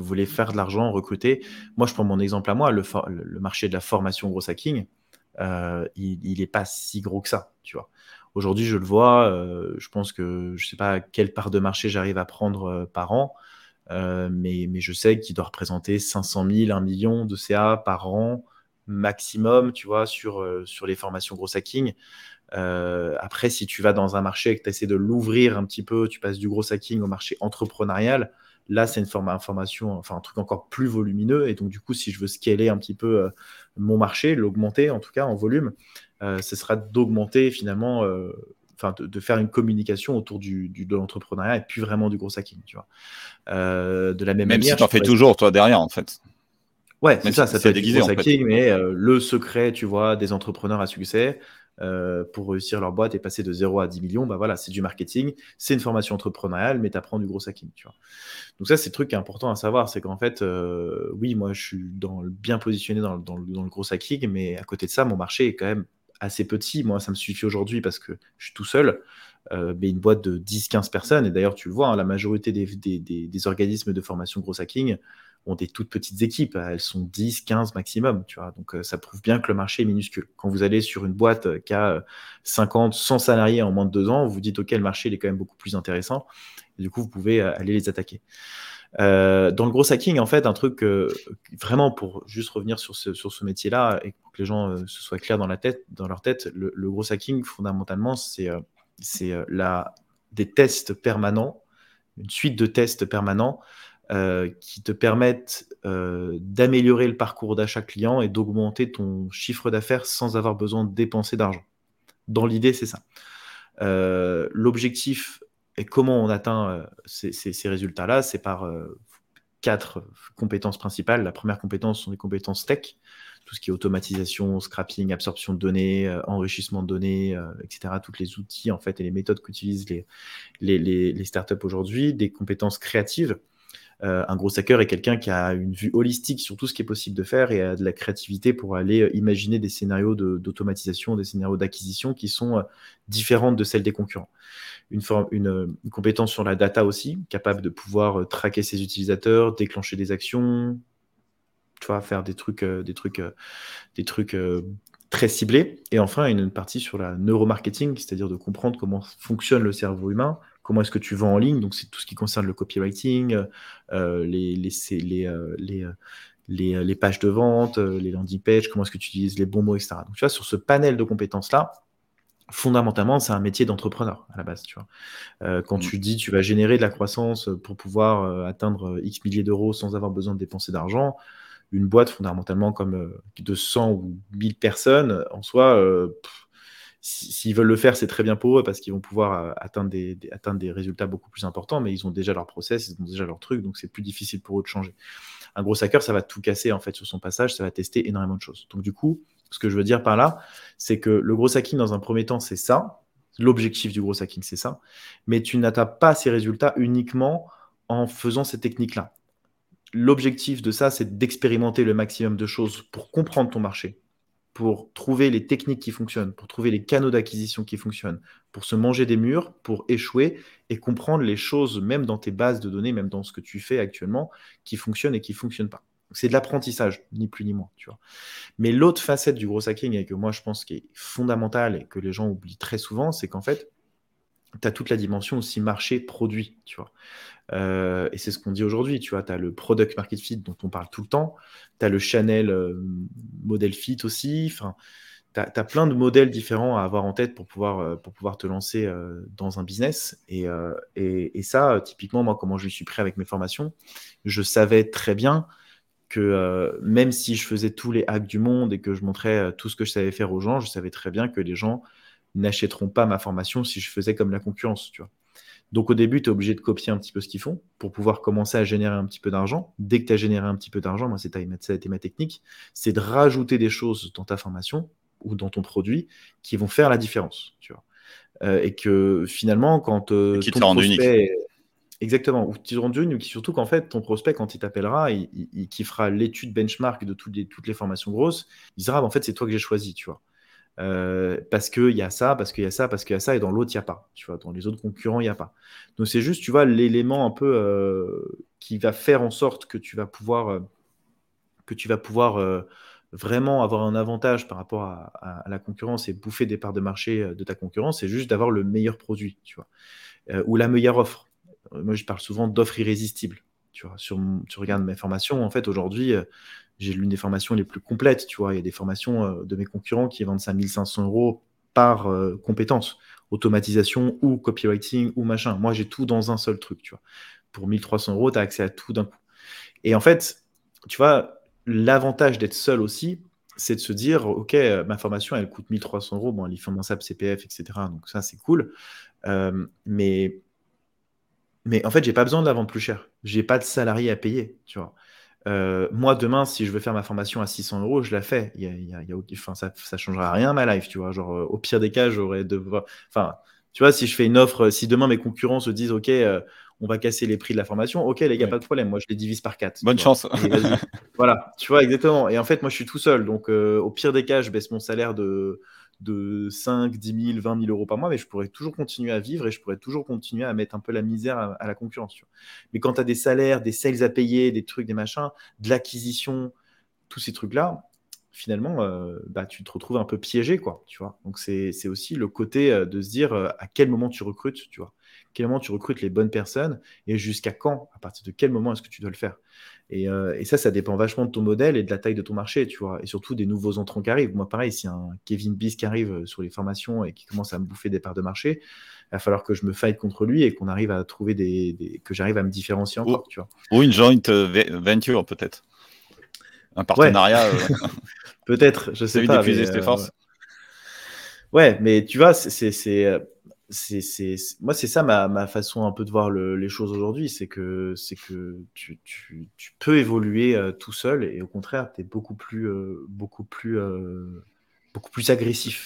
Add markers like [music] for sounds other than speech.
Vous voulez faire de l'argent, recruter, moi je prends mon exemple à moi, le, marché de la formation gros hacking, euh, il n'est pas si gros que ça, tu vois. Aujourd'hui, je le vois, euh, je pense que je ne sais pas quelle part de marché j'arrive à prendre euh, par an, mais, je sais qu'il doit représenter 500 000, 1 million de CA par an maximum, tu vois, sur les formations gros hacking. Après, si tu vas dans un marché et que tu essaies de l'ouvrir un petit peu, tu passes du gros hacking au marché entrepreneurial, Là, c'est une forme d'information, enfin un truc encore plus volumineux. Et donc, du coup, si je veux scaler un petit peu euh, mon marché, l'augmenter en tout cas en volume, euh, ce sera d'augmenter finalement, euh, enfin de, faire une communication autour du, de l'entrepreneuriat et puis vraiment du gros hacking, tu vois. de la même, même manière. si tu en fais toujours, toi, derrière, en fait. Ouais, c'est ça, ça peut être du gros hacking, mais le secret, tu vois, des entrepreneurs à succès, euh, pour réussir leur boîte et passer de 0 à 10 millions, bah voilà, c'est du marketing, c'est une formation entrepreneuriale, mais tu apprends du gros hacking. Donc ça, c'est le truc important à savoir, c'est qu'en fait, euh, oui, moi, je suis bien positionné dans, le gros hacking, mais à côté de ça, mon marché est quand même assez petit. Moi, ça me suffit aujourd'hui parce que je suis tout seul. Euh, mais une boîte de 10-15 personnes, et d'ailleurs tu le vois, hein, la majorité des, des, organismes de formation gros hacking ont des toutes petites équipes, elles sont 10, 15 maximum, tu vois. Donc euh, ça prouve bien que le marché est minuscule. Quand vous allez sur une boîte euh, qui a 50, 100 salariés en moins de deux ans, vous dites, OK, le marché est quand même beaucoup plus intéressant. Du coup, vous pouvez euh, aller les attaquer. dans le gros hacking, en fait, un truc vraiment pour juste revenir sur ce, métier-là et pour que les gens se soient clairs dans leur tête, le, gros hacking, fondamentalement, c'est c'est des tests permanents, une suite de tests permanents euh, qui te permettent euh, d'améliorer le parcours d'achat client et d'augmenter ton chiffre d'affaires sans avoir besoin de dépenser d'argent. Dans l'idée, c'est ça. Euh, l'objectif et comment on atteint ces, résultats-là, c'est par quatre compétences principales. La première compétence sont les compétences tech, tout ce qui est automatisation, scrapping, absorption de données, enrichissement de données, etc. Tous les outils en fait et les méthodes qu'utilisent les, les, les, les startups aujourd'hui. Des compétences créatives, euh, un gros hacker est quelqu'un qui a une vue holistique sur tout ce qui est possible de faire et a de la créativité pour aller euh, imaginer des scénarios d'automatisation, des scénarios d'acquisition qui sont euh, différentes de celles des concurrents. Une, une, compétence sur la data aussi, capable de pouvoir traquer ses utilisateurs, déclencher des actions, tu vois, faire des trucs, des trucs, des trucs très ciblés. Et enfin, une partie sur la neuromarketing, c'est-à-dire de comprendre comment fonctionne le cerveau humain, comment est-ce que tu vends en ligne. Donc, c'est tout ce qui concerne le copywriting, euh, les, les, les, euh, les, euh, les, pages de vente, les landing pages, comment est-ce que tu utilises les bons mots, etc. Donc, tu vois, sur ce panel de compétences-là, fondamentalement, c'est un métier d'entrepreneur à la base. Tu vois. quand mmh. tu dis tu vas générer de la croissance pour pouvoir atteindre X milliers d'euros sans avoir besoin de dépenser d'argent, une boîte fondamentalement comme de 100 ou 1000 personnes, en soi, s'ils veulent le faire, c'est très bien pour eux parce qu'ils vont pouvoir euh, atteindre des, atteindre des résultats beaucoup plus importants, mais ils ont déjà leur process, ils ont déjà leur truc, donc c'est plus difficile pour eux de changer. Un gros hacker, ça va tout casser en fait sur son passage, ça va tester énormément de choses. Donc du coup, ce que je veux dire par là, c'est que le gros hacking dans un premier temps, c'est ça. L'objectif du gros hacking, c'est ça. Mais tu n'atteins pas ces résultats uniquement en faisant ces techniques-là. L'objectif de ça, c'est d'expérimenter le maximum de choses pour comprendre ton marché, pour trouver les techniques qui fonctionnent, pour trouver les canaux d'acquisition qui fonctionnent, pour se manger des murs, pour échouer et comprendre les choses, même dans tes bases de données, même dans ce que tu fais actuellement, qui fonctionnent et qui ne fonctionnent pas. C'est de l'apprentissage, ni plus ni moins. Mais l'autre facette du gros hacking, et que moi je pense qui est fondamentale et que les gens oublient très souvent, c'est qu'en fait, tu as toute la dimension aussi marché-produit, tu vois. Euh, et c'est ce qu'on dit aujourd'hui, tu vois, tu as le product market fit dont on parle tout le temps, tu as le Chanel euh, model fit aussi, enfin, tu as, plein de modèles différents à avoir en tête pour pouvoir, euh, pour pouvoir te lancer dans un business. Et, et, et, ça, typiquement, moi, comment je suis prêt avec mes formations, je savais très bien que même si je faisais tous les hacks du monde et que je montrais tout ce que je savais faire aux gens, je savais très bien que les gens n'achèteront pas ma formation si je faisais comme la concurrence, tu vois. Donc au début, tu es obligé de copier un petit peu ce qu'ils font pour pouvoir commencer à générer un petit peu d'argent. Dès que tu as généré un petit peu d'argent, moi, c'est ça a été ma technique, c'est de rajouter des choses dans ta formation ou dans ton produit qui vont faire la différence, tu vois. Euh, et que finalement, quand euh, qui ton prospect... Unique. Exactement, ou qui te rendent unique, surtout qu'en fait, ton prospect, quand il t'appellera, il, il, il, fera l'étude benchmark de toutes les, toutes les formations grosses, il dira, ah, en fait, c'est toi que j'ai choisi, tu vois. Euh, parce qu'il y a ça, parce qu'il y a ça, parce qu'il y a ça, et dans l'autre, il n'y a pas. Tu vois, dans les autres concurrents, il n'y a pas. Donc, c'est juste, tu vois, l'élément un peu euh, qui va faire en sorte que tu vas pouvoir, que tu vas pouvoir vraiment avoir un avantage par rapport à, la concurrence et bouffer des parts de marché de ta concurrence, c'est juste d'avoir le meilleur produit, tu vois, ou la meilleure offre. Moi, je parle souvent d'offres irrésistibles. Tu vois, sur, tu regardes mes formations, en fait, aujourd'hui, j'ai l'une des formations les plus complètes. Tu vois, il y a des formations de mes concurrents qui vendent 5500 euros par compétence, automatisation ou copywriting ou machin. Moi, j'ai tout dans un seul truc. Tu vois, pour 1300 euros, tu as accès à tout d'un coup. Et en fait, tu vois, l'avantage d'être seul aussi, c'est de se dire, OK, ma formation, elle coûte 1300 euros. Bon, elle mon SAP, CPF, etc. Donc ça, c'est cool. mais mais en fait, j'ai pas besoin de la vendre plus cher. J'ai pas de salarié à payer, tu vois. Euh, moi, demain, si je veux faire ma formation à 600 euros, je la fais. Il y a, enfin, ça, ça changera rien à ma life, tu vois. Genre, euh, au pire des cas, j'aurais de, enfin, tu vois, si je fais une offre, si demain mes concurrents se disent, ok, euh, on va casser les prix de la formation, ok, les gars, pas de problème. Moi, je les divise par 4. Bonne chance. [laughs] voilà, tu vois, exactement. Et en fait, moi, je suis tout seul. Donc, au pire des cas, je baisse mon salaire de de 5, 10 000, 20 000 euros par mois, mais je pourrais toujours continuer à vivre et je pourrais toujours continuer à mettre un peu la misère à, la concurrence. Mais quand tu as des salaires, des sales à payer, des trucs, des machins, de l'acquisition, tous ces trucs-là, finalement, euh, bah, tu te retrouves un peu piégé, quoi, tu vois. Donc, c'est aussi le côté euh, de se dire euh, à quel moment tu recrutes, tu vois. Quel moment tu recrutes les bonnes personnes et jusqu'à quand, à partir de quel moment est-ce que tu dois le faire. Euh, et, ça, ça dépend vachement de ton modèle et de la taille de ton marché, tu vois. Et surtout des nouveaux entrants qui arrivent. Moi, pareil, si un Kevin Beast qui arrive euh, sur les formations et qui commence à me bouffer des parts de marché, il va falloir que je me fight contre lui et qu'on arrive à trouver des, que j'arrive à me différencier encore, ou, tu vois. Ou une joint euh, venture, peut-être. Un partenariat. [laughs] peut-être, je sais pas. Mais, forces. Ouais, mais tu vois, c'est c'est, moi, c'est ça ma, façon un peu de voir les choses aujourd'hui. C'est que, c'est que tu, peux évoluer euh, tout seul et au contraire, tu es beaucoup plus, euh, beaucoup, plus, euh, beaucoup plus agressif